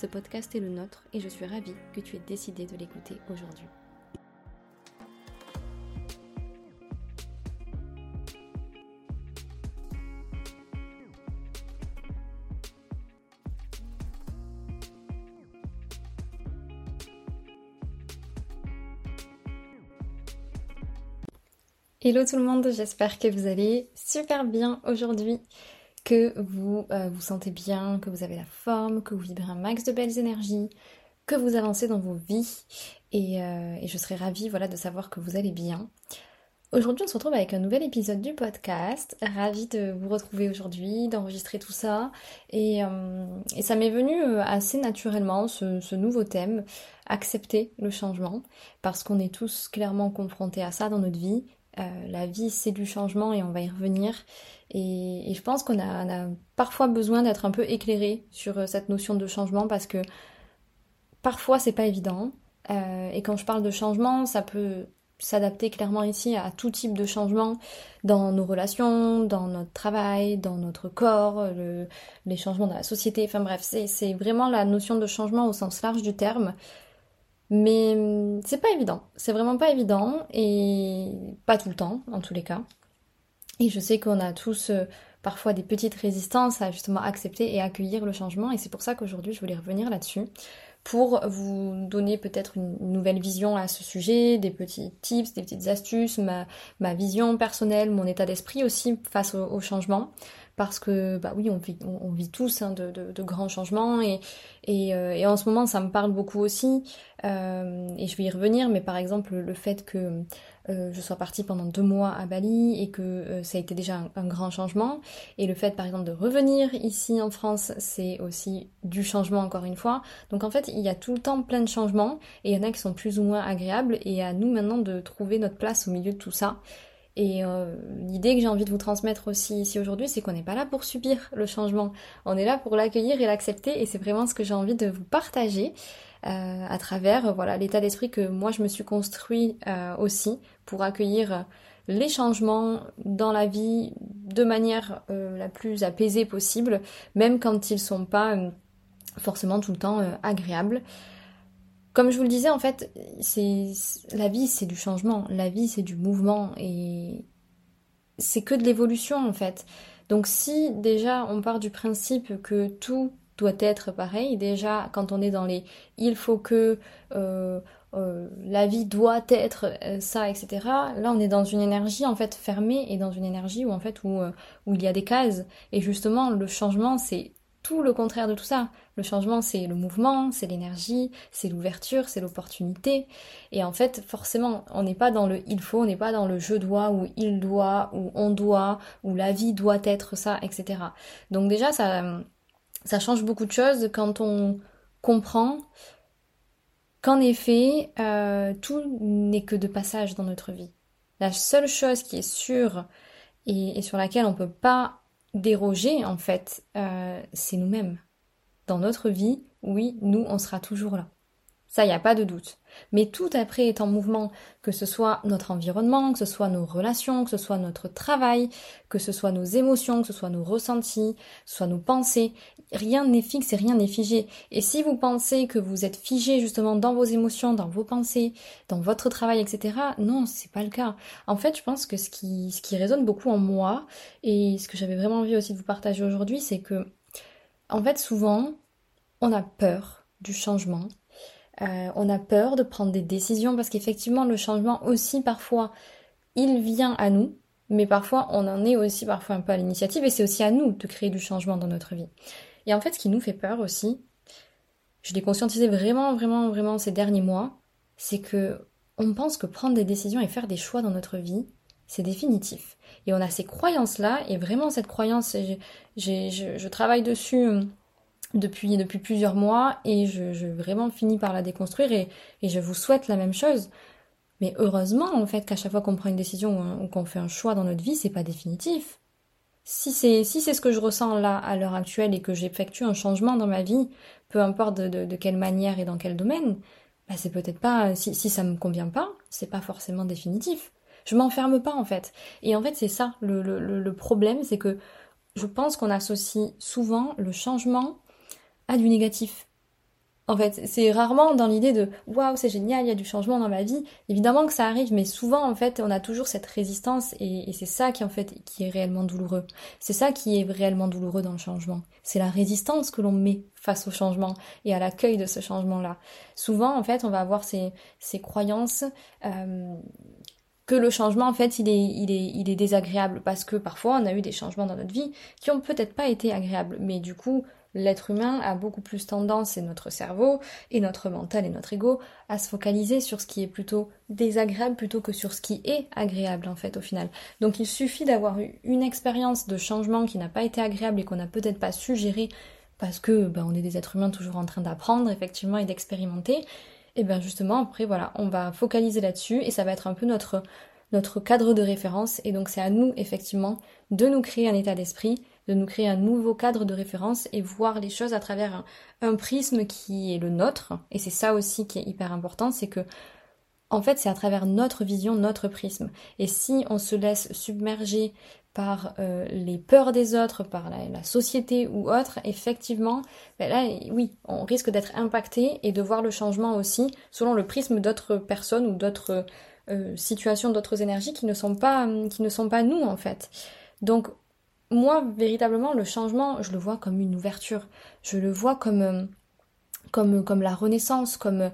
Ce podcast est le nôtre et je suis ravie que tu aies décidé de l'écouter aujourd'hui. Hello tout le monde, j'espère que vous allez super bien aujourd'hui que vous euh, vous sentez bien, que vous avez la forme, que vous vibrez un max de belles énergies, que vous avancez dans vos vies. Et, euh, je serais ravie voilà, de savoir que vous allez bien. Aujourd'hui on se retrouve avec un nouvel épisode du podcast, ravie de vous retrouver aujourd'hui, d'enregistrer tout ça. Et, euh, ça m'est venu assez naturellement ce, nouveau thème, accepter le changement. Parce qu'on est tous clairement confrontés à ça dans notre vie la vie, c'est du changement et on va y revenir. Et, je pense qu'on a, parfois besoin d'être un peu éclairé sur euh, cette notion de changement parce que parfois c'est pas évident. Euh, et quand je parle de changement, ça peut s'adapter clairement ici à tout type de changement dans nos relations, dans notre travail, dans notre corps, les changements dans la société. Enfin bref, c'est vraiment la notion de changement au sens large du terme. Mais hum, c'est pas évident, c'est vraiment pas évident et pas tout le temps en tous les cas. Et je sais qu'on a tous euh, parfois des petites résistances à justement accepter et accueillir le changement et c'est pour ça qu'aujourd'hui je voulais revenir là-dessus pour vous donner peut-être une nouvelle vision à ce sujet, des petits tips, des petites astuces, ma, ma vision personnelle, mon état d'esprit aussi face au changement. Parce que bah oui on vit, on, vit tous hein, de, de, grands changements et, et, euh, et, en ce moment ça me parle beaucoup aussi. Euh, et je vais y revenir mais par exemple le fait que euh, je sois partie pendant deux mois à Bali et que ça a été déjà un, grand changement. Et le fait par exemple de revenir ici en France c'est aussi du changement encore une fois. Donc en fait il y a tout le temps plein de changements et il y en a qui sont plus ou moins agréables. Et à nous maintenant de trouver notre place au milieu de tout ça. Et euh, l'idée que j'ai envie de vous transmettre aussi ici aujourd'hui, c'est qu'on n'est pas là pour subir le changement. On est là pour l'accueillir et l'accepter. Et c'est vraiment ce que j'ai envie de vous partager. euh, à travers voilà l'état d'esprit que moi je me suis construit euh, aussi pour accueillir les changements dans la vie de manière la plus apaisée possible, même quand ils sont pas forcément tout le temps agréables. Comme je vous le disais, en fait, c'est la vie, c'est du changement. La vie, c'est du mouvement et c'est que de l'évolution, en fait. Donc, si déjà on part du principe que tout doit être pareil, déjà quand on est dans les il faut que euh, euh, la vie doit être euh, ça, etc. Là, on est dans une énergie en fait fermée et dans une énergie où en fait où, où il y a des cases. Et justement, le changement, c'est tout le contraire de tout ça. Le changement, c'est le mouvement, c'est l'énergie, c'est l'ouverture, c'est l'opportunité. Et en fait, forcément, on n'est pas dans le il faut, on n'est pas dans le je dois, ou il doit, ou on doit, ou la vie doit être ça, etc. Donc déjà, ça, ça change beaucoup de choses quand on comprend qu'en effet, euh, tout n'est que de passage dans notre vie. La seule chose qui est sûre et, sur laquelle on ne peut pas déroger, en fait, euh, c'est nous-mêmes. Dans notre vie, oui, nous, on sera toujours là. Ça, il n'y a pas de doute. Mais tout après est en mouvement, que ce soit notre environnement, que ce soit nos relations, que ce soit notre travail, que ce soit nos émotions, que ce soit nos ressentis, que ce soit nos pensées. Rien n'est fixe et rien n'est figé. Et si vous pensez que vous êtes figé justement dans vos émotions, dans vos pensées, dans votre travail, etc., non, c'est pas le cas. En fait, je pense que ce qui, ce qui résonne beaucoup en moi, et ce que j'avais vraiment envie aussi de vous partager aujourd'hui, c'est que, en fait, souvent, on a peur du changement, euh, on a peur de prendre des décisions parce qu'effectivement le changement aussi parfois il vient à nous, mais parfois on en est aussi parfois un peu à l'initiative et c'est aussi à nous de créer du changement dans notre vie. Et en fait ce qui nous fait peur aussi, je l'ai conscientisé vraiment vraiment vraiment ces derniers mois, c'est que on pense que prendre des décisions et faire des choix dans notre vie, c'est définitif. Et on a ces croyances là et vraiment cette croyance, je travaille dessus depuis, depuis plusieurs mois et je, je vraiment finis par la déconstruire et, et je vous souhaite la même chose. Mais heureusement, en fait, qu'à chaque fois qu'on prend une décision ou qu'on fait un choix dans notre vie, c'est pas définitif. Si c'est si c'est ce que je ressens là à l'heure actuelle et que j'effectue un changement dans ma vie, peu importe de, de, quelle manière et dans quel domaine, bah c'est peut-être pas si, si ça me convient pas, c'est pas forcément définitif. Je m'enferme pas en fait. Et en fait c'est ça le, le, le problème, c'est que je pense qu'on associe souvent le changement à du négatif. En fait, c'est rarement dans l'idée de waouh, c'est génial, il y a du changement dans ma vie. Évidemment que ça arrive, mais souvent en fait, on a toujours cette résistance et, c'est ça qui en fait qui est réellement douloureux. C'est ça qui est réellement douloureux dans le changement. C'est la résistance que l'on met face au changement et à l'accueil de ce changement-là. Souvent en fait, on va avoir ces, ces croyances euh, que le changement en fait il est, il est, il est désagréable parce que parfois on a eu des changements dans notre vie qui ont peut-être pas été agréables, mais du coup l'être humain a beaucoup plus tendance, et notre cerveau, et notre mental et notre ego, à se focaliser sur ce qui est plutôt désagréable plutôt que sur ce qui est agréable en fait au final. Donc il suffit d'avoir eu une expérience de changement qui n'a pas été agréable et qu'on n'a peut-être pas su parce que ben, on est des êtres humains toujours en train d'apprendre effectivement et d'expérimenter. Et bien justement après voilà, on va focaliser là-dessus et ça va être un peu notre notre cadre de référence et donc c'est à nous effectivement de nous créer un état d'esprit de nous créer un nouveau cadre de référence et voir les choses à travers un, prisme qui est le nôtre. Et c'est ça aussi qui est hyper important, c'est que en fait c'est à travers notre vision, notre prisme. Et si on se laisse submerger par euh, les peurs des autres, par la, société ou autre, effectivement, ben là, oui, on risque d'être impacté et de voir le changement aussi selon le prisme d'autres personnes ou d'autres euh, situations, d'autres énergies qui ne sont pas, qui ne sont pas nous en fait. Donc moi, véritablement, le changement, je le vois comme une ouverture. Je le vois comme, euh, comme, comme la renaissance, comme. Euh,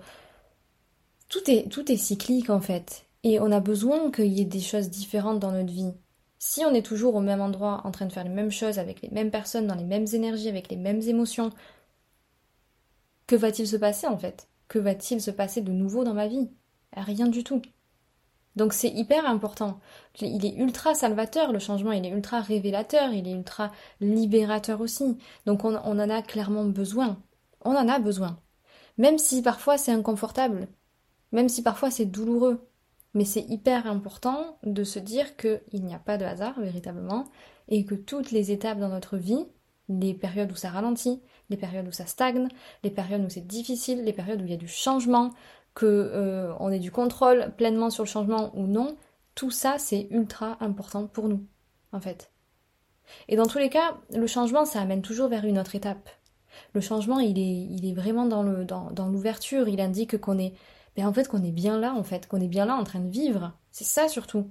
tout est, tout est cyclique en fait. Et on a besoin qu'il y ait des choses différentes dans notre vie. Si on est toujours au même endroit, en train de faire les mêmes choses, avec les mêmes personnes, dans les mêmes énergies, avec les mêmes émotions, que va-t-il se passer en fait? Que va-t-il se passer de nouveau dans ma vie? Rien du tout. Donc c'est hyper important. Il est ultra salvateur, le changement, il est ultra révélateur, il est ultra libérateur aussi. Donc on, en a clairement besoin. On en a besoin. Même si parfois c'est inconfortable, même si parfois c'est douloureux. Mais c'est hyper important de se dire qu'il n'y a pas de hasard véritablement et que toutes les étapes dans notre vie, les périodes où ça ralentit, les périodes où ça stagne, les périodes où c'est difficile, les périodes où il y a du changement, que euh, on ait du contrôle pleinement sur le changement ou non, tout ça c'est ultra important pour nous, en fait. Et dans tous les cas, le changement, ça amène toujours vers une autre étape. Le changement, il est, il est vraiment dans le, dans, l'ouverture. Il indique qu'on est, ben en fait, qu'on est bien là, en fait, qu'on est bien là en train de vivre. C'est ça surtout.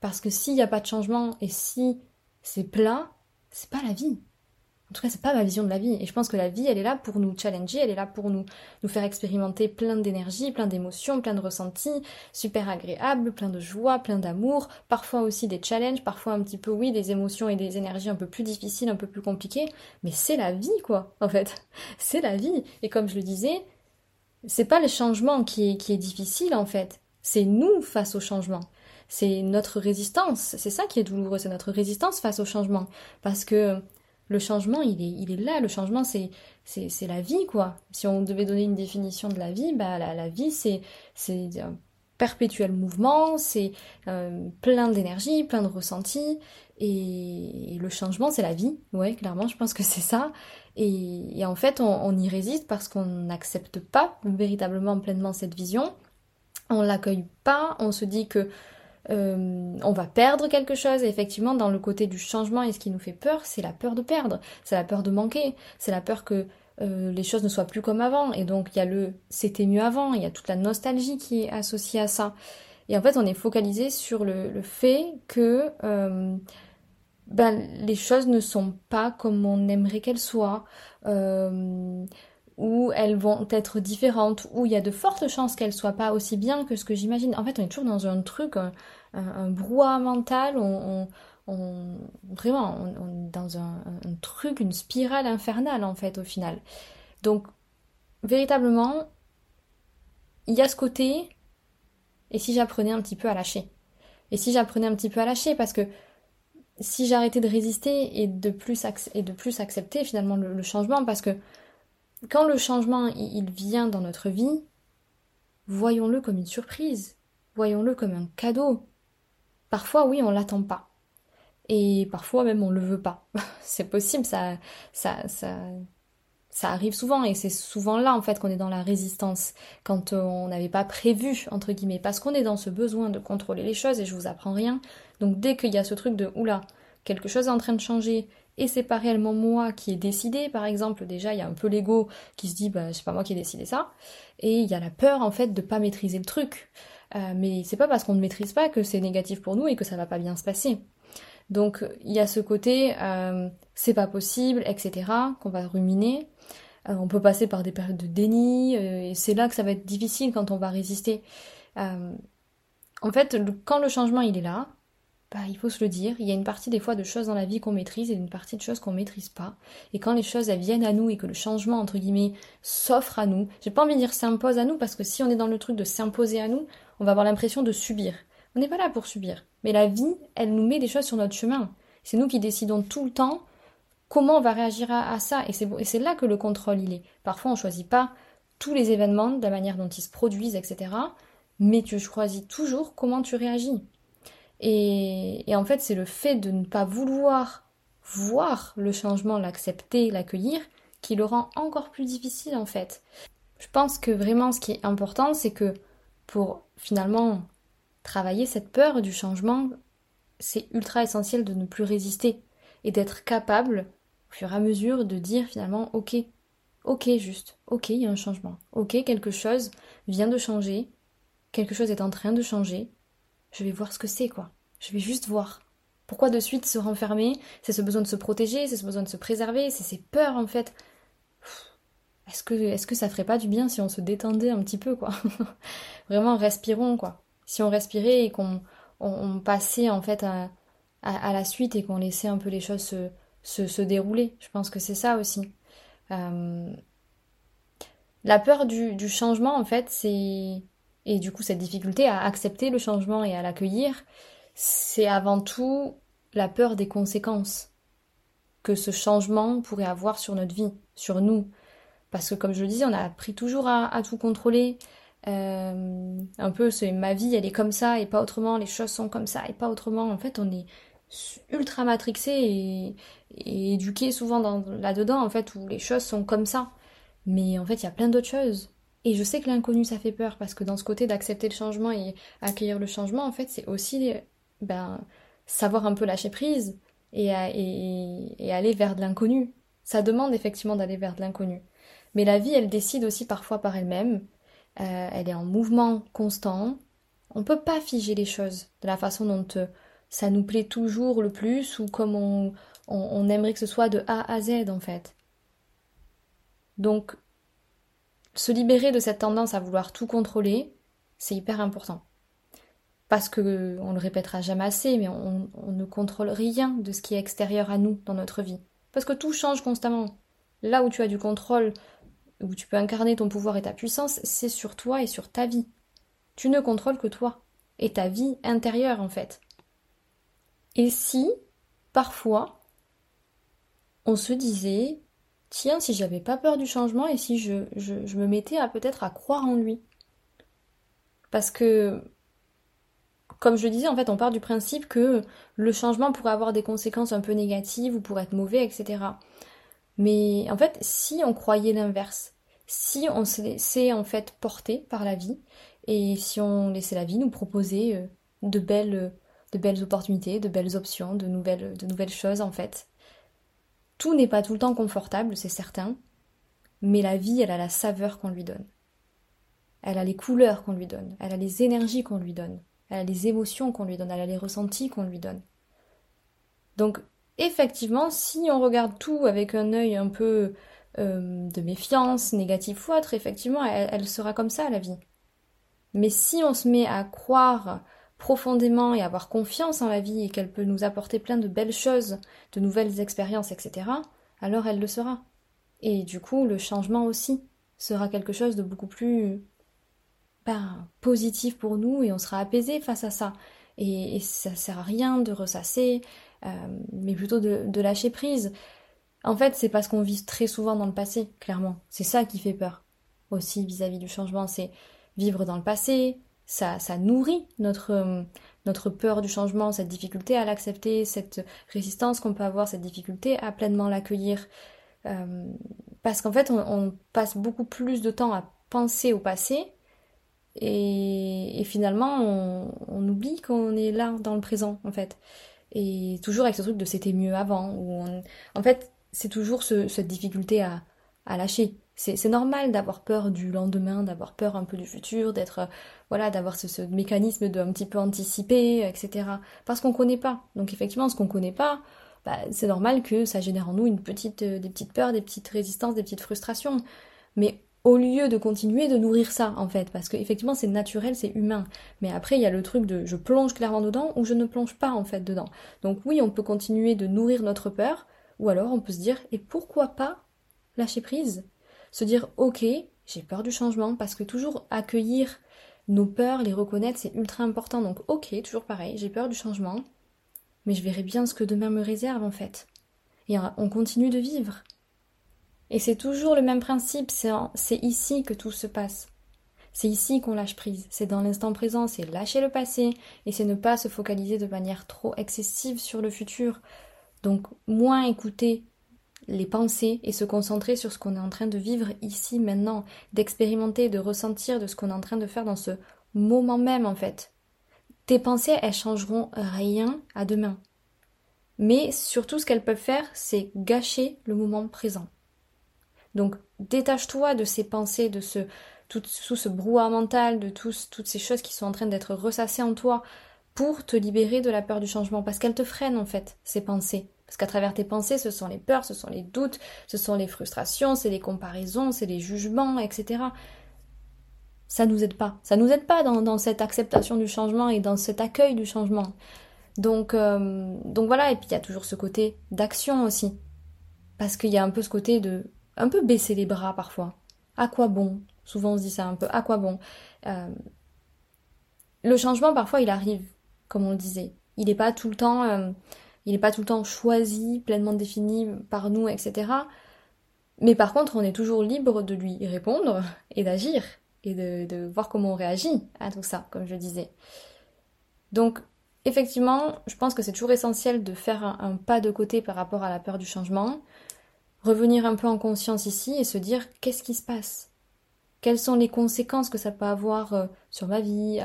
Parce que s'il n'y a pas de changement et si c'est plat, c'est pas la vie. En tout cas, c'est pas ma vision de la vie. Et je pense que la vie, elle est là pour nous challenger, elle est là pour nous, nous faire expérimenter plein d'énergie, plein d'émotions, plein de ressentis, super agréables, plein de joie, plein d'amour, parfois aussi des challenges, parfois un petit peu, oui, des émotions et des énergies un peu plus difficiles, un peu plus compliquées. Mais c'est la vie, quoi, en fait. C'est la vie. Et comme je le disais, c'est pas le changement qui est, qui est difficile, en fait. C'est nous face au changement c'est notre résistance. C'est ça qui est douloureux, c'est notre résistance face au changement. Parce que le changement, il est, là. Le changement, c'est, c'est, la vie, quoi. Si on devait donner une définition de la vie, bah, la, vie, c'est, c'est un perpétuel mouvement, c'est euh, plein d'énergie, plein de ressentis. Et, le changement, c'est la vie. Ouais, clairement, je pense que c'est ça. Et, en fait, on, on y résiste parce qu'on n'accepte pas véritablement pleinement cette vision. On l'accueille pas. On se dit que euh, on va perdre quelque chose. Et effectivement, dans le côté du changement et ce qui nous fait peur, c'est la peur de perdre, c'est la peur de manquer, c'est la peur que euh, les choses ne soient plus comme avant. Et donc, il y a le c'était mieux avant, il y a toute la nostalgie qui est associée à ça. Et en fait, on est focalisé sur le, fait que euh, ben, les choses ne sont pas comme on aimerait qu'elles soient ou elles vont être différentes, ou il y a de fortes chances qu'elles soient pas aussi bien que ce que j'imagine. En fait, on est toujours dans un truc, un, brouhaha mental, on, on, vraiment, on, est dans un, truc, une spirale infernale en fait au final. Donc, véritablement, il y a ce côté, et si j'apprenais un petit peu à lâcher? Et si j'apprenais un petit peu à lâcher, parce que si j'arrêtais de résister et de plus accepter finalement le, changement, parce que quand le changement il vient dans notre vie, voyons-le comme une surprise, voyons-le comme un cadeau. Parfois, oui, on l'attend pas. Et parfois même on le veut pas. c'est possible, ça, ça, ça, ça arrive souvent et c'est souvent là en fait qu'on est dans la résistance quand on n'avait pas prévu entre guillemets parce qu'on est dans ce besoin de contrôler les choses et je vous apprends rien. Donc dès qu'il y a ce truc de oula, quelque chose est en train de changer et c'est pas réellement moi qui ai décidé par exemple, déjà il y a un peu l'ego qui se dit bah c'est pas moi qui ai décidé ça et il y a la peur en fait de pas maîtriser le truc. Euh, mais c'est pas parce qu'on ne maîtrise pas que c'est négatif pour nous et que ça va pas bien se passer. Donc il y a ce côté euh, c'est pas possible, etc. qu'on va ruminer. Euh, on peut passer par des périodes de déni et c'est là que ça va être difficile quand on va résister. en fait, quand le changement il est là, bah, il faut se le dire, il y a une partie des fois de choses dans la vie qu'on maîtrise et une partie de choses qu'on maîtrise pas. Et quand les choses viennent à nous et que le changement entre guillemets s'offre à nous, j'ai pas envie de dire s'impose à nous parce que si on est dans le truc de s'imposer à nous, on va avoir l'impression de subir. On n'est pas là pour subir. Mais la vie, elle nous met des choses sur notre chemin. C'est nous qui décidons tout le temps comment on va réagir à, ça. Et c'est là que le contrôle, il est. Parfois, on ne choisit pas tous les événements, de la manière dont ils se produisent, etc. Mais tu choisis toujours comment tu réagis. Et, en fait, c'est le fait de ne pas vouloir voir le changement, l'accepter, l'accueillir, qui le rend encore plus difficile, en fait. Je pense que vraiment, ce qui est important, c'est que pour finalement travailler cette peur du changement, c'est ultra essentiel de ne plus résister et d'être capable, au fur et à mesure, de dire finalement ok, ok juste, ok, il y a un changement, ok, quelque chose vient de changer, quelque chose est en train de changer, je vais voir ce que c'est quoi, je vais juste voir. Pourquoi de suite se renfermer? C'est ce besoin de se protéger, c'est ce besoin de se préserver, c'est ces peurs en fait. Est-ce que, est-ce que ça ferait pas du bien si on se détendait un petit peu quoi? Vraiment respirons quoi si on respirait et qu'on on, passait en fait à, la suite et qu'on laissait un peu les choses se, dérouler. Je pense que c'est ça aussi. Euh, la peur du, changement, en fait, c'est. Et du coup, cette difficulté à accepter le changement et à l'accueillir, c'est avant tout la peur des conséquences que ce changement pourrait avoir sur notre vie, sur nous. Parce que, comme je le disais, on a appris toujours à tout contrôler, euh, un peu, c'est ma vie, elle est comme ça et pas autrement, les choses sont comme ça et pas autrement. En fait, on est ultra matrixé et, éduqué souvent là-dedans, en fait, où les choses sont comme ça. Mais en fait, il y a plein d'autres choses. Et je sais que l'inconnu, ça fait peur, parce que dans ce côté d'accepter le changement et accueillir le changement, en fait, c'est aussi ben, savoir un peu lâcher prise et, et aller vers de l'inconnu. Ça demande effectivement d'aller vers de l'inconnu. Mais la vie, elle décide aussi parfois par elle-même euh, elle est en mouvement constant. On ne peut pas figer les choses de la façon dont euh, ça nous plaît toujours le plus ou comme on, aimerait que ce soit de A à Z en fait. Donc, se libérer de cette tendance à vouloir tout contrôler, c'est hyper important. Parce que, on le répétera jamais assez, mais on, on, ne contrôle rien de ce qui est extérieur à nous dans notre vie. Parce que tout change constamment. Là où tu as du contrôle où tu peux incarner ton pouvoir et ta puissance, c'est sur toi et sur ta vie. Tu ne contrôles que toi et ta vie intérieure en fait. Et si, parfois, on se disait, tiens, si j'avais pas peur du changement et si je, me mettais à peut-être à croire en lui. Parce que, comme je disais, en fait, on part du principe que le changement pourrait avoir des conséquences un peu négatives ou pourrait être mauvais, etc. Mais en fait, si on croyait l'inverse, si on se laissait en fait porter par la vie, et si on laissait la vie nous proposer euh, de belles, de belles opportunités, de belles options, de nouvelles choses en fait. Tout n'est pas tout le temps confortable, c'est certain, mais la vie, elle a la saveur qu'on lui donne. Elle a les couleurs qu'on lui donne, elle a les énergies qu'on lui donne, elle a les émotions qu'on lui donne, elle a les ressentis qu'on lui donne. Donc effectivement, si on regarde tout avec un œil un peu euh, de méfiance, négatif ou autre, effectivement, elle, sera comme ça, la vie. Mais si on se met à croire profondément et avoir confiance en la vie et qu'elle peut nous apporter plein de belles choses, de nouvelles expériences, etc., alors elle le sera. Et du coup, le changement aussi sera quelque chose de beaucoup plus ben, positif pour nous et on sera apaisé face à ça. Et, et ça sert à rien de ressasser, mais plutôt de, lâcher prise. En fait, c'est parce qu'on vit très souvent dans le passé, clairement. C'est ça qui fait peur aussi vis-à-vis du changement, c'est vivre dans le passé, ça, nourrit notre, notre peur du changement, cette difficulté à l'accepter, cette résistance qu'on peut avoir, cette difficulté à pleinement l'accueillir. Euh, parce qu'en fait, on, passe beaucoup plus de temps à penser au passé et, finalement, on, oublie qu'on est là dans le présent, en fait. Et toujours avec ce truc de c'était mieux avant. Où En fait, c'est toujours cette difficulté à lâcher. C'est normal d'avoir peur du lendemain, d'avoir peur un peu du futur, d'être euh, voilà, d'avoir ce, mécanisme de un petit peu anticiper, etc. Parce qu'on connaît pas. Donc effectivement, ce qu'on connaît pas, bah, c'est normal que ça génère en nous une petite, euh, des petites peurs, des petites résistances, des petites frustrations. Mais au lieu de continuer de nourrir ça, en fait, parce qu'effectivement c'est naturel, c'est humain. Mais après, il y a le truc de je plonge clairement dedans ou je ne plonge pas en fait dedans. Donc oui, on peut continuer de nourrir notre peur, ou alors on peut se dire et pourquoi pas lâcher prise se dire ok, j'ai peur du changement, parce que toujours accueillir nos peurs, les reconnaître, c'est ultra important. Donc ok, toujours pareil, j'ai peur du changement, mais je verrai bien ce que demain me réserve en fait. Et on continue de vivre. Et c'est toujours le même principe, c'est ici que tout se passe. C'est ici qu'on lâche prise, c'est dans l'instant présent, c'est lâcher le passé, et c'est ne pas se focaliser de manière trop excessive sur le futur. Donc moins écouter les pensées et se concentrer sur ce qu'on est en train de vivre ici, maintenant, d'expérimenter, de ressentir de ce qu'on est en train de faire dans ce moment même en fait. Tes pensées, elles changeront rien à demain. Mais surtout, ce qu'elles peuvent faire, c'est gâcher le moment présent. Donc, détache-toi de ces pensées, de ce, tout, ce brouhaha mental, de toutes ces choses qui sont en train d'être ressassées en toi pour te libérer de la peur du changement, parce qu'elles te freinent en fait, ces pensées. Parce qu'à travers tes pensées, ce sont les peurs, ce sont les doutes, ce sont les frustrations, c'est les comparaisons, c'est les jugements, etc. Ça nous aide pas. Ça nous aide pas dans, cette acceptation du changement et dans cet accueil du changement. Donc, euh, donc voilà, et puis il y a toujours ce côté d'action aussi. Parce qu'il y a un peu ce côté de un peu baisser les bras parfois. À quoi bon? Souvent on se dit ça un peu, à quoi bon? Euh, Le changement parfois il arrive, comme on le disait. Il n'est pas tout le temps euh, il n'est pas tout le temps choisi, pleinement défini par nous, etc. Mais par contre, on est toujours libre de lui répondre et d'agir et de, voir comment on réagit à tout ça, comme je disais. Donc, effectivement, je pense que c'est toujours essentiel de faire un, pas de côté par rapport à la peur du changement, revenir un peu en conscience ici et se dire qu'est-ce qui se passe? Quelles sont les conséquences que ça peut avoir euh, sur ma vie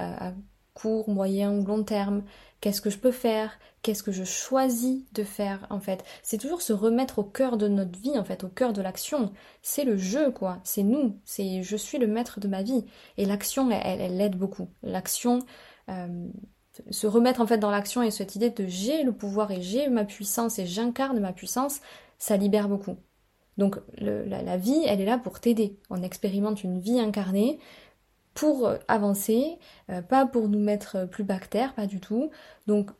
court, moyen ou long terme Qu'est-ce que je peux faire? Qu'est-ce que je choisis de faire en fait? C'est toujours se remettre au cœur de notre vie en fait, au cœur de l'action. C'est le jeu quoi, c'est nous, c'est je suis le maître de ma vie. Et l'action, elle, elle, aide beaucoup. L'action, euh, se remettre en fait dans l'action et cette idée de j'ai le pouvoir et j'ai ma puissance et j'incarne ma puissance, ça libère beaucoup. Donc la, la vie, elle est là pour t'aider. On expérimente une vie incarnée pour avancer, euh, pas pour nous mettre plus bactères, pas du tout. Donc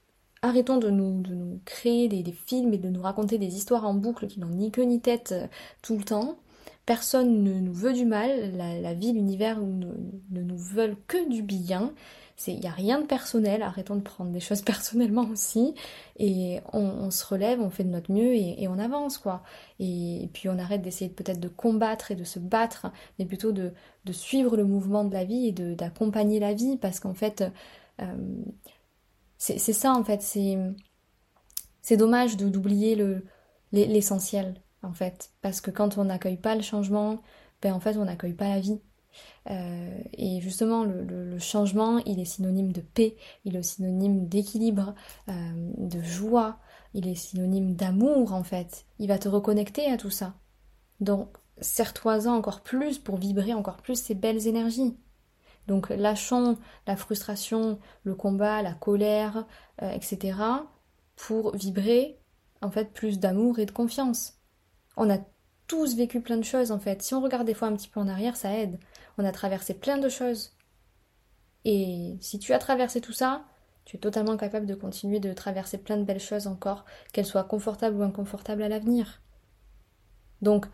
arrêtons de nous, créer des, films et de nous raconter des histoires en boucle qui n'ont ni queue ni tête euh, tout le temps. Personne ne nous veut du mal, la, vie, l'univers ne, ne, nous veulent que du bien. Il n'y a rien de personnel, arrêtons de prendre des choses personnellement aussi. Et on, se relève, on fait de notre mieux et, on avance, quoi. Et, puis on arrête d'essayer peut-être de combattre et de se battre, mais plutôt de, suivre le mouvement de la vie et d'accompagner la vie, parce qu'en fait, euh, c'est ça, en fait. C'est dommage d'oublier l'essentiel, en fait. Parce que quand on n'accueille pas le changement, ben en fait, on n'accueille pas la vie. Euh, et justement, le, changement, il est synonyme de paix, il est synonyme d'équilibre, euh, de joie, il est synonyme d'amour en fait. Il va te reconnecter à tout ça. Donc, serre-toi-en encore plus pour vibrer encore plus ces belles énergies. Donc, lâchons la frustration, le combat, la colère, euh, etc. pour vibrer en fait plus d'amour et de confiance. On a tous vécu plein de choses en fait. Si on regarde des fois un petit peu en arrière, ça aide. On a traversé plein de choses. Et si tu as traversé tout ça, tu es totalement capable de continuer de traverser plein de belles choses encore, qu'elles soient confortables ou inconfortables à l'avenir. Donc,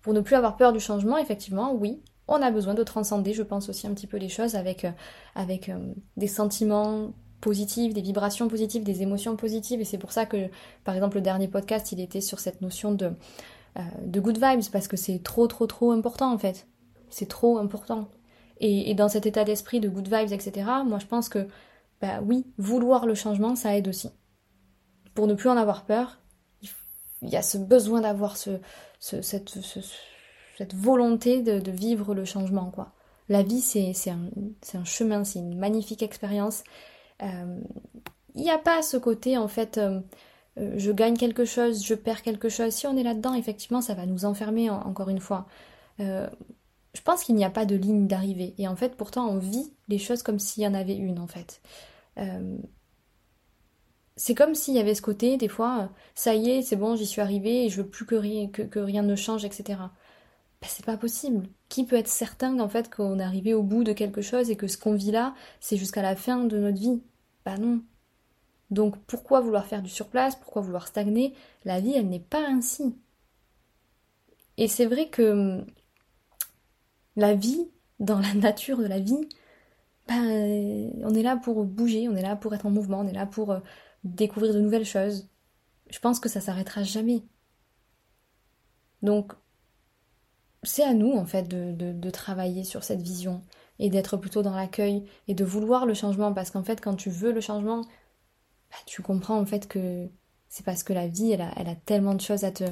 pour ne plus avoir peur du changement, effectivement, oui, on a besoin de transcender, je pense aussi un petit peu les choses avec, euh, euh, des sentiments positives, des vibrations positives, des émotions positives. Et c'est pour ça que, par exemple, le dernier podcast, il était sur cette notion de, de good vibes, parce que c'est trop, trop, trop important en fait. C'est trop important. Et, dans cet état d'esprit de good vibes, etc., moi je pense que, bah oui, vouloir le changement, ça aide aussi. Pour ne plus en avoir peur, il y a ce besoin d'avoir ce, cette, cette, volonté de, vivre le changement, quoi. La vie, c'est un, un, chemin, c'est une magnifique expérience. Euh, il n'y a pas ce côté, en fait, euh, euh, je gagne quelque chose, je perds quelque chose. Si on est là-dedans, effectivement, ça va nous enfermer, encore une fois. je pense qu'il n'y a pas de ligne d'arrivée. Et en fait, pourtant, on vit les choses comme s'il y en avait une, en fait c'est comme s'il y avait ce côté, des fois, ça y est, c'est bon, j'y suis arrivée et je veux plus que rien, que, rien ne change, etc. Ben, c'est pas possible. Qui peut être certain qu'en fait qu'on est arrivé au bout de quelque chose et que ce qu'on vit là, c'est jusqu'à la fin de notre vie? Bah non. Donc pourquoi vouloir faire du surplace? Pourquoi vouloir stagner? La vie, elle n'est pas ainsi. Et c'est vrai que hum, la vie, dans la nature de la vie, ben, on est là pour bouger, on est là pour être en mouvement, on est là pour euh, découvrir de nouvelles choses. Je pense que ça s'arrêtera jamais. Donc, c'est à nous, en fait, de, travailler sur cette vision et d'être plutôt dans l'accueil et de vouloir le changement parce qu'en fait, quand tu veux le changement, bah, tu comprends en fait que c'est parce que la vie, elle a, elle a tellement de choses à te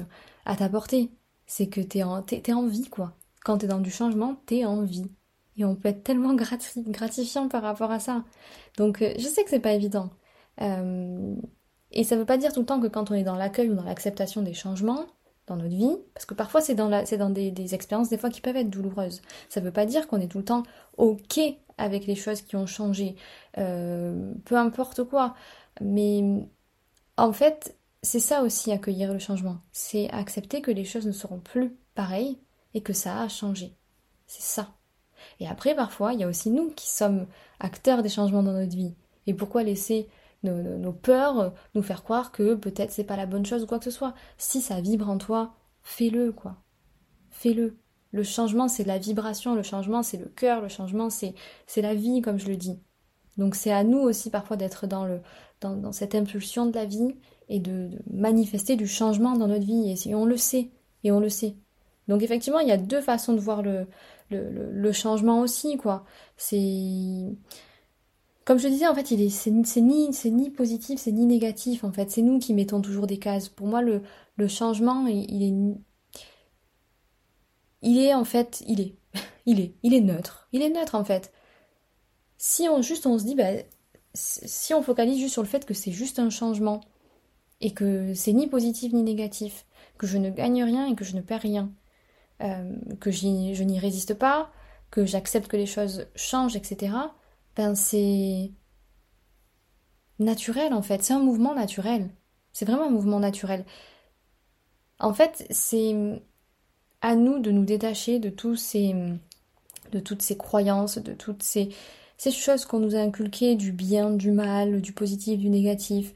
à t'apporter. C'est que t'es en, es, en vie, quoi. Quand t'es dans du changement, t'es en vie. Et on peut être tellement gratifiant par rapport à ça. Donc, euh, je sais que c'est pas évident. Euh, et ça veut pas dire tout le temps que quand on est dans l'accueil ou dans l'acceptation des changements dans notre vie, parce que parfois c'est dans, la, dans des, expériences des fois qui peuvent être douloureuses. Ça veut pas dire qu'on est tout le temps ok avec les choses qui ont changé, euh, peu importe quoi. Mais en fait, c'est ça aussi accueillir le changement. C'est accepter que les choses ne seront plus pareilles et que ça a changé. C'est ça. Et après, parfois, il y a aussi nous qui sommes acteurs des changements dans notre vie. Et pourquoi laisser nos, peurs, nous faire croire que peut-être c'est pas la bonne chose ou quoi que ce soit? Si ça vibre en toi, fais-le, quoi. Fais-le. Le changement, c'est la vibration, le changement, c'est le cœur, le changement, c'est la vie, comme je le dis. Donc c'est à nous aussi parfois d'être dans, le, dans, cette impulsion de la vie et de, manifester du changement dans notre vie. Et, on le sait, et on le sait. Donc effectivement, il y a deux façons de voir le, le, le changement aussi, quoi. C'est comme je disais, en fait, il est, c'est, ni, ni positif, c'est ni négatif, en fait. C'est nous qui mettons toujours des cases. Pour moi, le, le changement, il, est, il est, en fait, il est, il est, il est neutre. Il est neutre, en fait. Si on, juste, on se dit, bah, si on focalise juste sur le fait que c'est juste un changement, et que c'est ni positif ni négatif, que je ne gagne rien et que je ne perds rien, euh, que je n'y résiste pas, que j'accepte que les choses changent, etc., ben c'est naturel en fait, c'est un mouvement naturel. C'est vraiment un mouvement naturel. En fait, c'est à nous de nous détacher de tous ces de toutes ces croyances, de toutes ces, ces choses qu'on nous a inculquées, du bien, du mal, du positif, du négatif.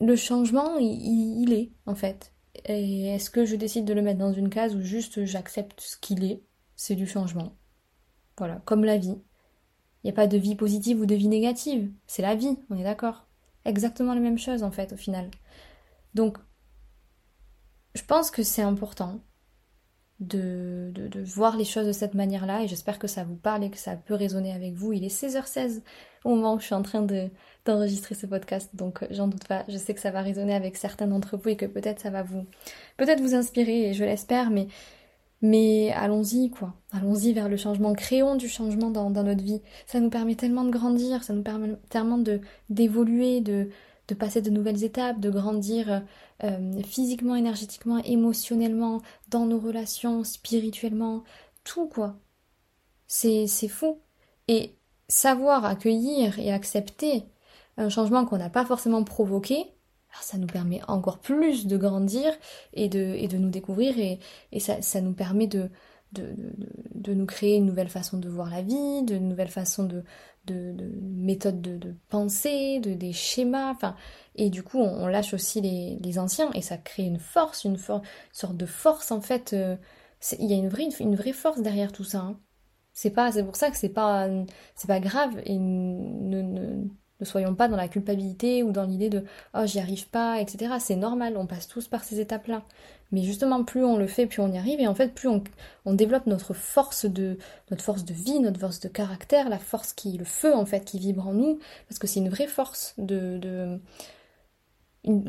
Le changement, il, il est, en fait. Et est-ce que je décide de le mettre dans une case ou juste j'accepte ce qu'il est? C'est du changement. Voilà, comme la vie. Il n'y a pas de vie positive ou de vie négative. C'est la vie, on est d'accord. Exactement la même chose en fait au final. Donc, je pense que c'est important de, de, voir les choses de cette manière-là et j'espère que ça vous parle et que ça peut résonner avec vous. Il est 16h16 au moment où je suis en train de, d'enregistrer ce podcast, donc euh, j'en doute pas. Je sais que ça va résonner avec certains d'entre vous et que peut-être ça va vous, peut-être vous inspirer et je l'espère, mais mais allons-y, quoi. Allons-y vers le changement. Créons du changement dans, notre vie. Ça nous permet tellement de grandir, ça nous permet tellement de d'évoluer, de, de passer de nouvelles étapes, de grandir euh, physiquement, énergétiquement, émotionnellement, dans nos relations, spirituellement, tout quoi. C'est fou. Et savoir accueillir et accepter un changement qu'on n'a pas forcément provoqué, ça nous permet encore plus de grandir et de, et de nous découvrir et, et ça, ça, nous permet de, de, de, nous créer une nouvelle façon de voir la vie, de nouvelles façons de, de, méthodes de, pensée, de, des schémas, enfin, et du coup on, lâche aussi les, les, anciens et ça crée une force, une, sorte de force en fait. Euh, il y a une vraie, une, vraie force derrière tout ça. Hein. C'est pas, c'est pour ça que c'est pas, c'est pas grave et ne, ne, ne soyons pas dans la culpabilité ou dans l'idée de oh j'y arrive pas, etc. C'est normal, on passe tous par ces étapes-là. Mais justement, plus on le fait, plus on y arrive, et en fait, plus on, développe notre force de notre force de vie, notre force de caractère, la force qui, le feu en fait, qui vibre en nous, parce que c'est une vraie force de, de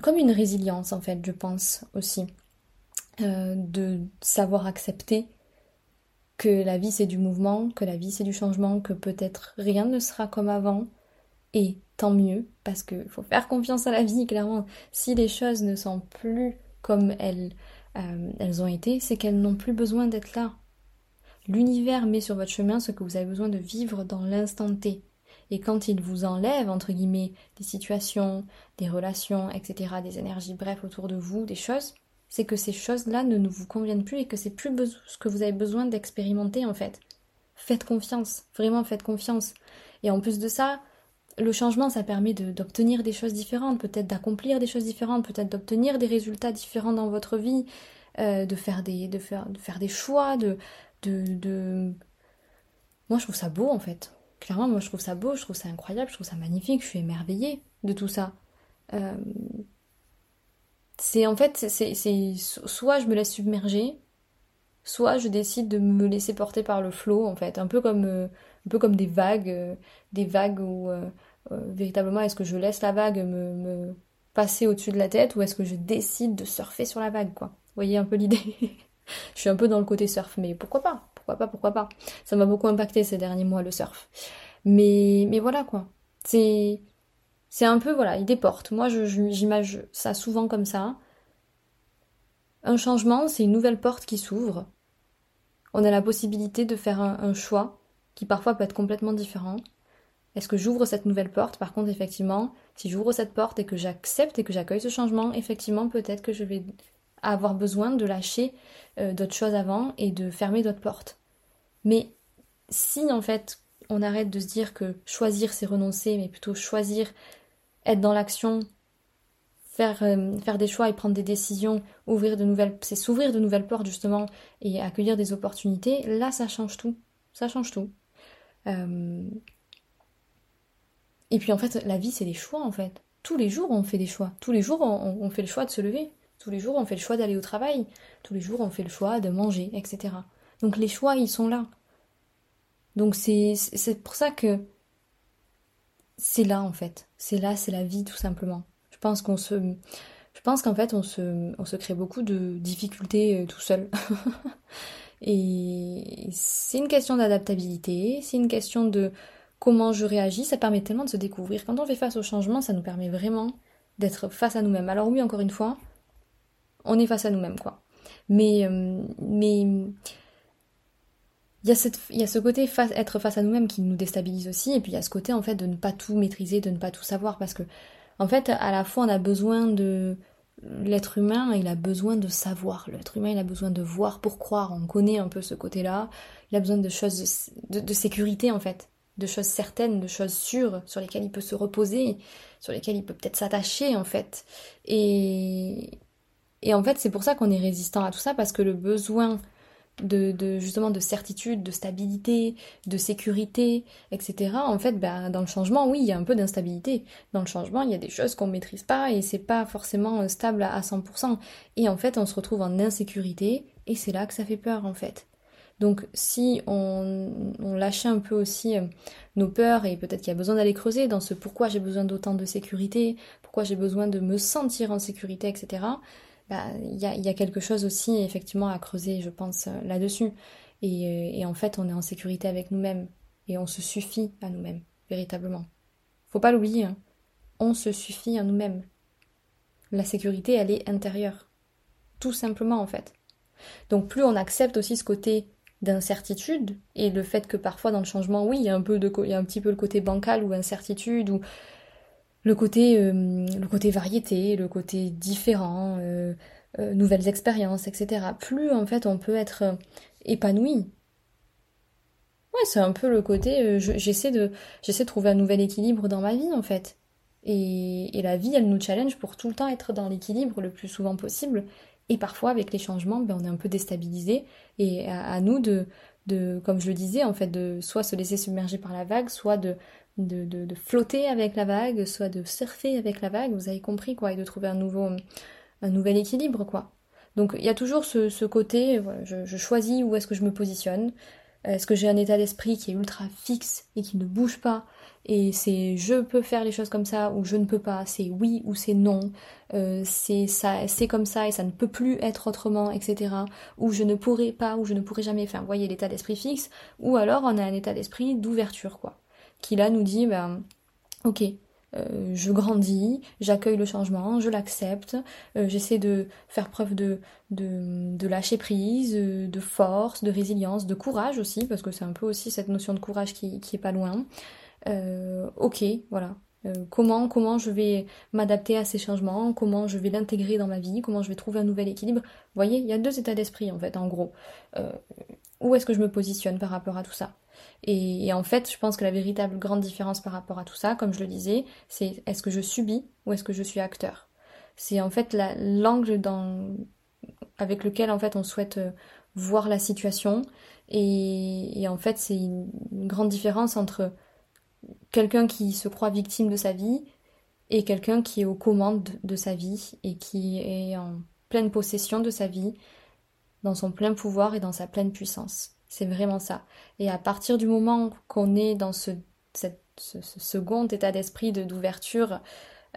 comme une résilience en fait, je pense aussi, euh, de savoir accepter que la vie c'est du mouvement, que la vie c'est du changement, que peut-être rien ne sera comme avant, et tant mieux, parce qu'il faut faire confiance à la vie, clairement. Si les choses ne sont plus comme elles, euh, elles ont été, c'est qu'elles n'ont plus besoin d'être là. L'univers met sur votre chemin ce que vous avez besoin de vivre dans l'instant T. Et quand il vous enlève, entre guillemets, des situations, des relations, etc., des énergies, bref, autour de vous, des choses, c'est que ces choses-là ne, vous conviennent plus et que c'est plus ce que vous avez besoin d'expérimenter, en fait. Faites confiance, vraiment faites confiance. Et en plus de ça, le changement, ça permet d'obtenir des choses différentes, peut-être d'accomplir des choses différentes, peut-être d'obtenir des résultats différents dans votre vie, euh, de, faire des, de, faire, de faire des choix, de, de, Moi, je trouve ça beau, en fait. Clairement, moi, je trouve ça beau, je trouve ça incroyable, je trouve ça magnifique, je suis émerveillée de tout ça. Euh, c'est en fait, c'est soit je me laisse submerger, soit je décide de me laisser porter par le flot, en fait, un peu comme, euh, des vagues, des vagues où euh, véritablement, est-ce que je laisse la vague me, passer au-dessus de la tête ou est-ce que je décide de surfer sur la vague, quoi Vous voyez un peu l'idée? Je suis un peu dans le côté surf, mais pourquoi pas? Pourquoi pas Pourquoi pas? Ça m'a beaucoup impacté ces derniers mois, le surf. Mais, voilà, quoi. C'est... Un peu, voilà, il déporte. Moi, j'imagine ça souvent comme ça. Un changement, c'est une nouvelle porte qui s'ouvre. On a la possibilité de faire un choix qui parfois peut être complètement différent. Est-ce que j'ouvre cette nouvelle porte? Par contre, effectivement, si j'ouvre cette porte et que j'accepte et que j'accueille ce changement, effectivement, peut-être que je vais avoir besoin de lâcher euh, d'autres choses avant et de fermer d'autres portes. Mais si en fait on arrête de se dire que choisir c'est renoncer, mais plutôt choisir, être dans l'action, faire, euh, faire des choix et prendre des décisions, ouvrir de nouvelles, c'est s'ouvrir de nouvelles portes justement et accueillir des opportunités, là ça change tout. Ça change tout. Euh, et puis en fait, la vie, c'est des choix en fait. Tous les jours, on fait des choix. Tous les jours, on, fait le choix de se lever. Tous les jours, on fait le choix d'aller au travail. Tous les jours, on fait le choix de manger, etc. Donc les choix, ils sont là. Donc c'est pour ça que c'est là en fait. C'est là, c'est la vie tout simplement. Pense qu'on se, je pense qu'en fait on se, on se crée beaucoup de difficultés euh, tout seul. Et c'est une question d'adaptabilité, c'est une question de comment je réagis, ça permet tellement de se découvrir. Quand on fait face au changement, ça nous permet vraiment d'être face à nous-mêmes. Alors oui, encore une fois, on est face à nous-mêmes, quoi. Mais, euh, mais il y, a cette, il y a ce côté être face à nous-mêmes qui nous déstabilise aussi, et puis il y a ce côté en fait de ne pas tout maîtriser, de ne pas tout savoir, parce que en fait, à la fois on a besoin de l'être humain, il a besoin de savoir. L'être humain, il a besoin de voir pour croire. On connaît un peu ce côté-là. Il a besoin de choses de sécurité en fait de choses certaines, de choses sûres sur lesquelles il peut se reposer, sur lesquelles il peut peut-être s'attacher en fait. Et, et en fait, c'est pour ça qu'on est résistant à tout ça parce que le besoin de, justement de certitude, de stabilité, de sécurité, etc. En fait, ben, dans le changement, oui, il y a un peu d'instabilité. Dans le changement, il y a des choses qu'on maîtrise pas et c'est pas forcément stable à 100%. Et en fait, on se retrouve en insécurité et c'est là que ça fait peur en fait. Donc si on, lâchait un peu aussi euh, nos peurs et peut-être qu'il y a besoin d'aller creuser dans ce pourquoi j'ai besoin d'autant de sécurité, pourquoi j'ai besoin de me sentir en sécurité, etc. Bah, il y, a, quelque chose aussi effectivement à creuser, je pense, euh, là-dessus. Euh, et, en fait, on est en sécurité avec nous-mêmes et on se suffit à nous-mêmes, véritablement. Faut pas l'oublier, hein. on se suffit à nous-mêmes. La sécurité, elle est intérieure. Tout simplement, en fait. Donc plus on accepte aussi ce côté d'incertitude et le fait que parfois dans le changement, oui, il y a un peu de, il y a un petit peu le côté bancal ou incertitude ou le côté, euh, le côté variété, le côté différent, euh, euh, nouvelles expériences, etc. Plus en fait on peut être épanoui. Ouais, c'est un peu le côté, j'essaie de, j'essaie de trouver un nouvel équilibre dans ma vie en fait. Et, et la vie, elle nous challenge pour tout le temps être dans l'équilibre le plus souvent possible. Et parfois, avec les changements, ben, on est un peu déstabilisé. Et à, nous de, de, comme je le disais, en fait, de soit se laisser submerger par la vague, soit de, de, de, flotter avec la vague, soit de surfer avec la vague, vous avez compris, quoi, et de trouver un nouveau, un nouvel équilibre, quoi. Donc il y a toujours ce, ce côté, je, je, choisis où est-ce que je me positionne, est-ce que j'ai un état d'esprit qui est ultra fixe et qui ne bouge pas et c'est je peux faire les choses comme ça ou je ne peux pas, c'est oui ou c'est non, euh, c'est ça, c'est comme ça et ça ne peut plus être autrement, etc. Ou je ne pourrai pas ou je ne pourrai jamais faire. Vous voyez l'état d'esprit fixe. Ou alors on a un état d'esprit d'ouverture quoi, qui là nous dit ben ok. Euh, je grandis, j'accueille le changement, je l'accepte, euh, j'essaie de faire preuve de, de, lâcher prise, de force, de résilience, de courage aussi, parce que c'est un peu aussi cette notion de courage qui, qui est pas loin. Euh, ok, voilà. Euh, comment, comment je vais m'adapter à ces changements, comment je vais l'intégrer dans ma vie, comment je vais trouver un nouvel équilibre? Vous voyez, il y a deux états d'esprit en fait, en gros. Euh, où est-ce que je me positionne par rapport à tout ça? Et, en fait, je pense que la véritable grande différence par rapport à tout ça, comme je le disais, c'est est-ce que je subis ou est-ce que je suis acteur? C'est en fait l'angle avec lequel en fait on souhaite voir la situation et en fait c'est une grande différence entre quelqu'un qui se croit victime de sa vie et quelqu'un qui est aux commandes de sa vie et qui est en pleine possession de sa vie, dans son plein pouvoir et dans sa pleine puissance. C'est vraiment ça. Et à partir du moment qu'on est dans ce, second état d'esprit d'ouverture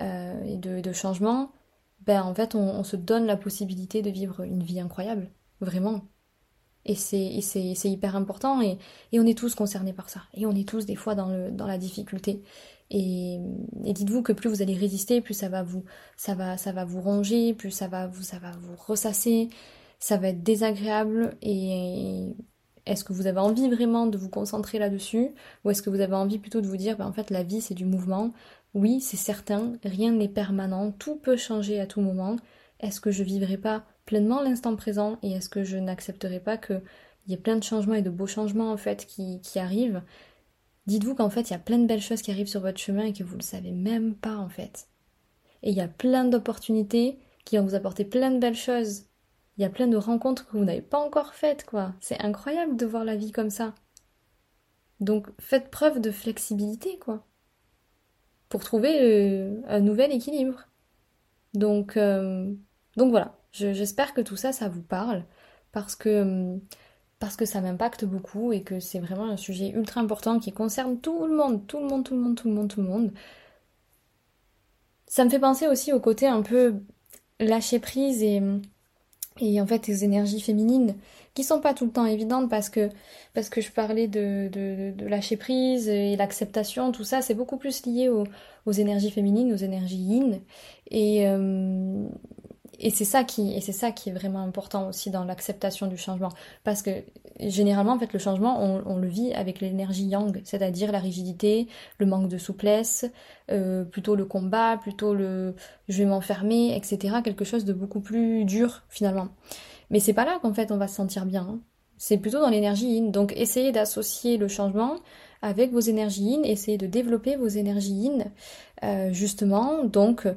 euh, et de, changement, ben en fait on se donne la possibilité de vivre une vie incroyable. Vraiment. Et c'est hyper important et, on est tous concernés par ça. Et on est tous des fois dans, le, dans la difficulté. Et, dites-vous que plus vous allez résister, plus ça va vous, ça va, ça va vous ronger, plus ça va vous, ça va vous ressasser, ça va être désagréable. Et est-ce que vous avez envie vraiment de vous concentrer là-dessus Ou est-ce que vous avez envie plutôt de vous dire, ben, en fait, la vie c'est du mouvement Oui, c'est certain, rien n'est permanent, tout peut changer à tout moment. Est-ce que je vivrai pas pleinement l'instant présent et est-ce que je n'accepterai pas qu'il y ait plein de changements et de beaux changements en fait qui, arrivent? Dites-vous qu'en fait il y a plein de belles choses qui arrivent sur votre chemin et que vous ne le savez même pas en fait. Et il y a plein d'opportunités qui vont vous apporter plein de belles choses. Il y a plein de rencontres que vous n'avez pas encore faites quoi. C'est incroyable de voir la vie comme ça. Donc faites preuve de flexibilité quoi. Pour trouver euh, un nouvel équilibre. Donc, euh, donc voilà, J'espère que tout ça, ça vous parle parce que, parce que ça m'impacte beaucoup et que c'est vraiment un sujet ultra important qui concerne tout le monde, tout le monde, tout le monde, tout le monde, tout le monde. Ça me fait penser aussi au côté un peu lâcher prise et, et en fait les énergies féminines qui sont pas tout le temps évidentes parce que parce que je parlais de, de, lâcher prise et l'acceptation tout ça c'est beaucoup plus lié aux, énergies féminines aux énergies yin. Et, euh, et c'est ça qui et c'est ça qui est vraiment important aussi dans l'acceptation du changement. Parce que généralement en fait le changement on, le vit avec l'énergie yang c'est-à-dire la rigidité le manque de souplesse euh, plutôt le combat plutôt le je vais m'enfermer etc quelque chose de beaucoup plus dur finalement. Mais c'est pas là qu'en fait on va se sentir bien hein. c'est plutôt dans l'énergie yin. Donc essayez d'associer le changement avec vos énergies yin essayez de développer vos énergies yin euh, justement. Donc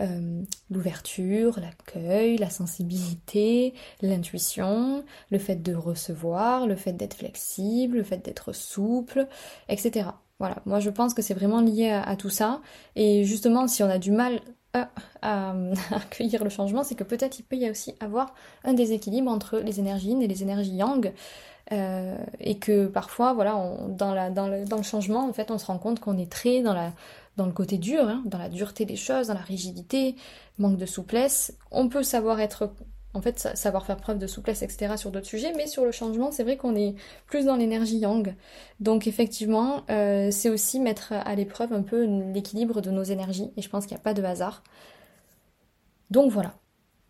euh, l'ouverture, l'accueil, la sensibilité, l'intuition, le fait de recevoir, le fait d'être flexible, le fait d'être souple, etc. Voilà, moi je pense que c'est vraiment lié à, tout ça. Et justement, si on a du mal à, accueillir le changement, c'est que peut-être il peut y aussi avoir un déséquilibre entre les énergies yin et les énergies yang. Euh, et que parfois, voilà, dans, le, dans le changement, en fait, on se rend compte qu'on est très dans la dans le côté dur, hein, dans la dureté des choses, dans la rigidité, manque de souplesse. On peut savoir être, en fait, savoir faire preuve de souplesse, etc. sur d'autres sujets, mais sur le changement, c'est vrai qu'on est plus dans l'énergie yang. Donc effectivement, euh, c'est aussi mettre à l'épreuve un peu l'équilibre de nos énergies, et je pense qu'il n'y a pas de hasard. Donc voilà.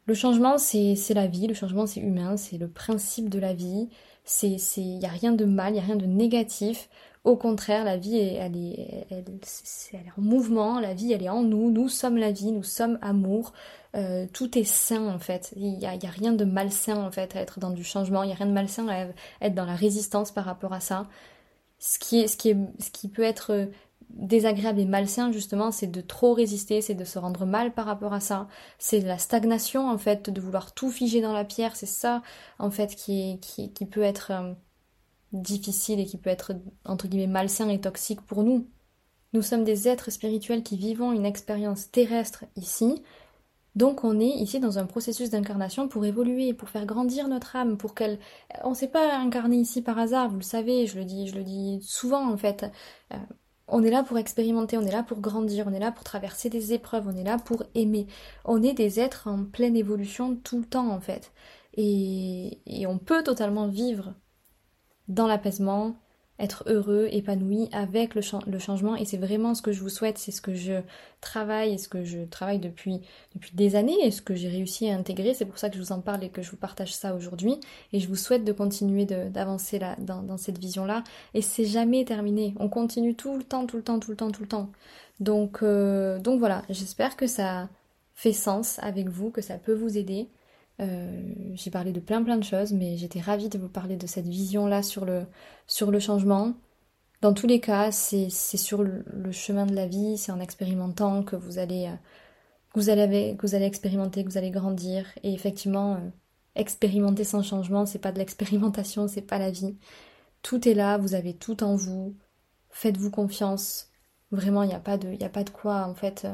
Le changement, c'est la vie, le changement, c'est humain, c'est le principe de la vie. Il n'y a rien de mal, il n'y a rien de négatif. Au contraire, la vie, elle est, elle, en mouvement, la vie, elle est en nous, nous sommes la vie, nous sommes amour, euh, tout est sain en fait, il n'y a, a, rien de malsain en fait à être dans du changement, il n'y a rien de malsain à être dans la résistance par rapport à ça. Ce qui, est, ce qui, est, ce qui peut être désagréable et malsain justement, c'est de trop résister, c'est de se rendre mal par rapport à ça, c'est la stagnation en fait, de vouloir tout figer dans la pierre, c'est ça en fait qui, est, qui, qui peut être... Euh, difficile et qui peut être entre guillemets malsain et toxique pour nous. Nous sommes des êtres spirituels qui vivons une expérience terrestre ici, donc on est ici dans un processus d'incarnation pour évoluer, pour faire grandir notre âme, pour qu'elle... On ne s'est pas incarné ici par hasard, vous le savez, je le dis, je le dis souvent en fait. Euh, on est là pour expérimenter, on est là pour grandir, on est là pour traverser des épreuves, on est là pour aimer. On est des êtres en pleine évolution tout le temps en fait. Et, et on peut totalement vivre dans l'apaisement, être heureux, épanoui avec le, changement. Et c'est vraiment ce que je vous souhaite, c'est ce que je travaille et ce que je travaille depuis, des années et ce que j'ai réussi à intégrer. C'est pour ça que je vous en parle et que je vous partage ça aujourd'hui. Et je vous souhaite de continuer d'avancer dans cette vision-là. Et c'est jamais terminé. On continue tout le temps, tout le temps, tout le temps, tout le temps. Donc, euh, donc voilà, j'espère que ça fait sens avec vous, que ça peut vous aider. Euh, j'ai parlé de plein plein de choses, mais j'étais ravie de vous parler de cette vision-là sur le, sur le changement. Dans tous les cas, c'est sur le, chemin de la vie, c'est en expérimentant que vous allez, euh, vous allez, que vous allez expérimenter, que vous allez grandir. Et effectivement, euh, expérimenter sans changement, c'est pas de l'expérimentation, c'est pas la vie. Tout est là, vous avez tout en vous. Faites-vous confiance. Vraiment, il n'y a, pas de, a pas de quoi, en fait,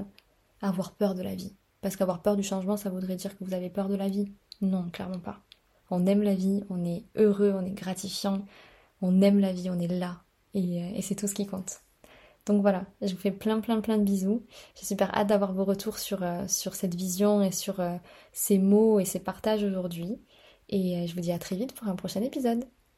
avoir peur de la vie. Parce qu'avoir peur du changement, ça voudrait dire que vous avez peur de la vie. Non, clairement pas. On aime la vie, on est heureux, on est gratifiant, on aime la vie, on est là. Et, euh, c'est tout ce qui compte. Donc voilà, je vous fais plein plein plein de bisous. J'ai super hâte d'avoir vos retours sur, euh, cette vision et sur euh, ces mots et ces partages aujourd'hui. Et je vous dis à très vite pour un prochain épisode.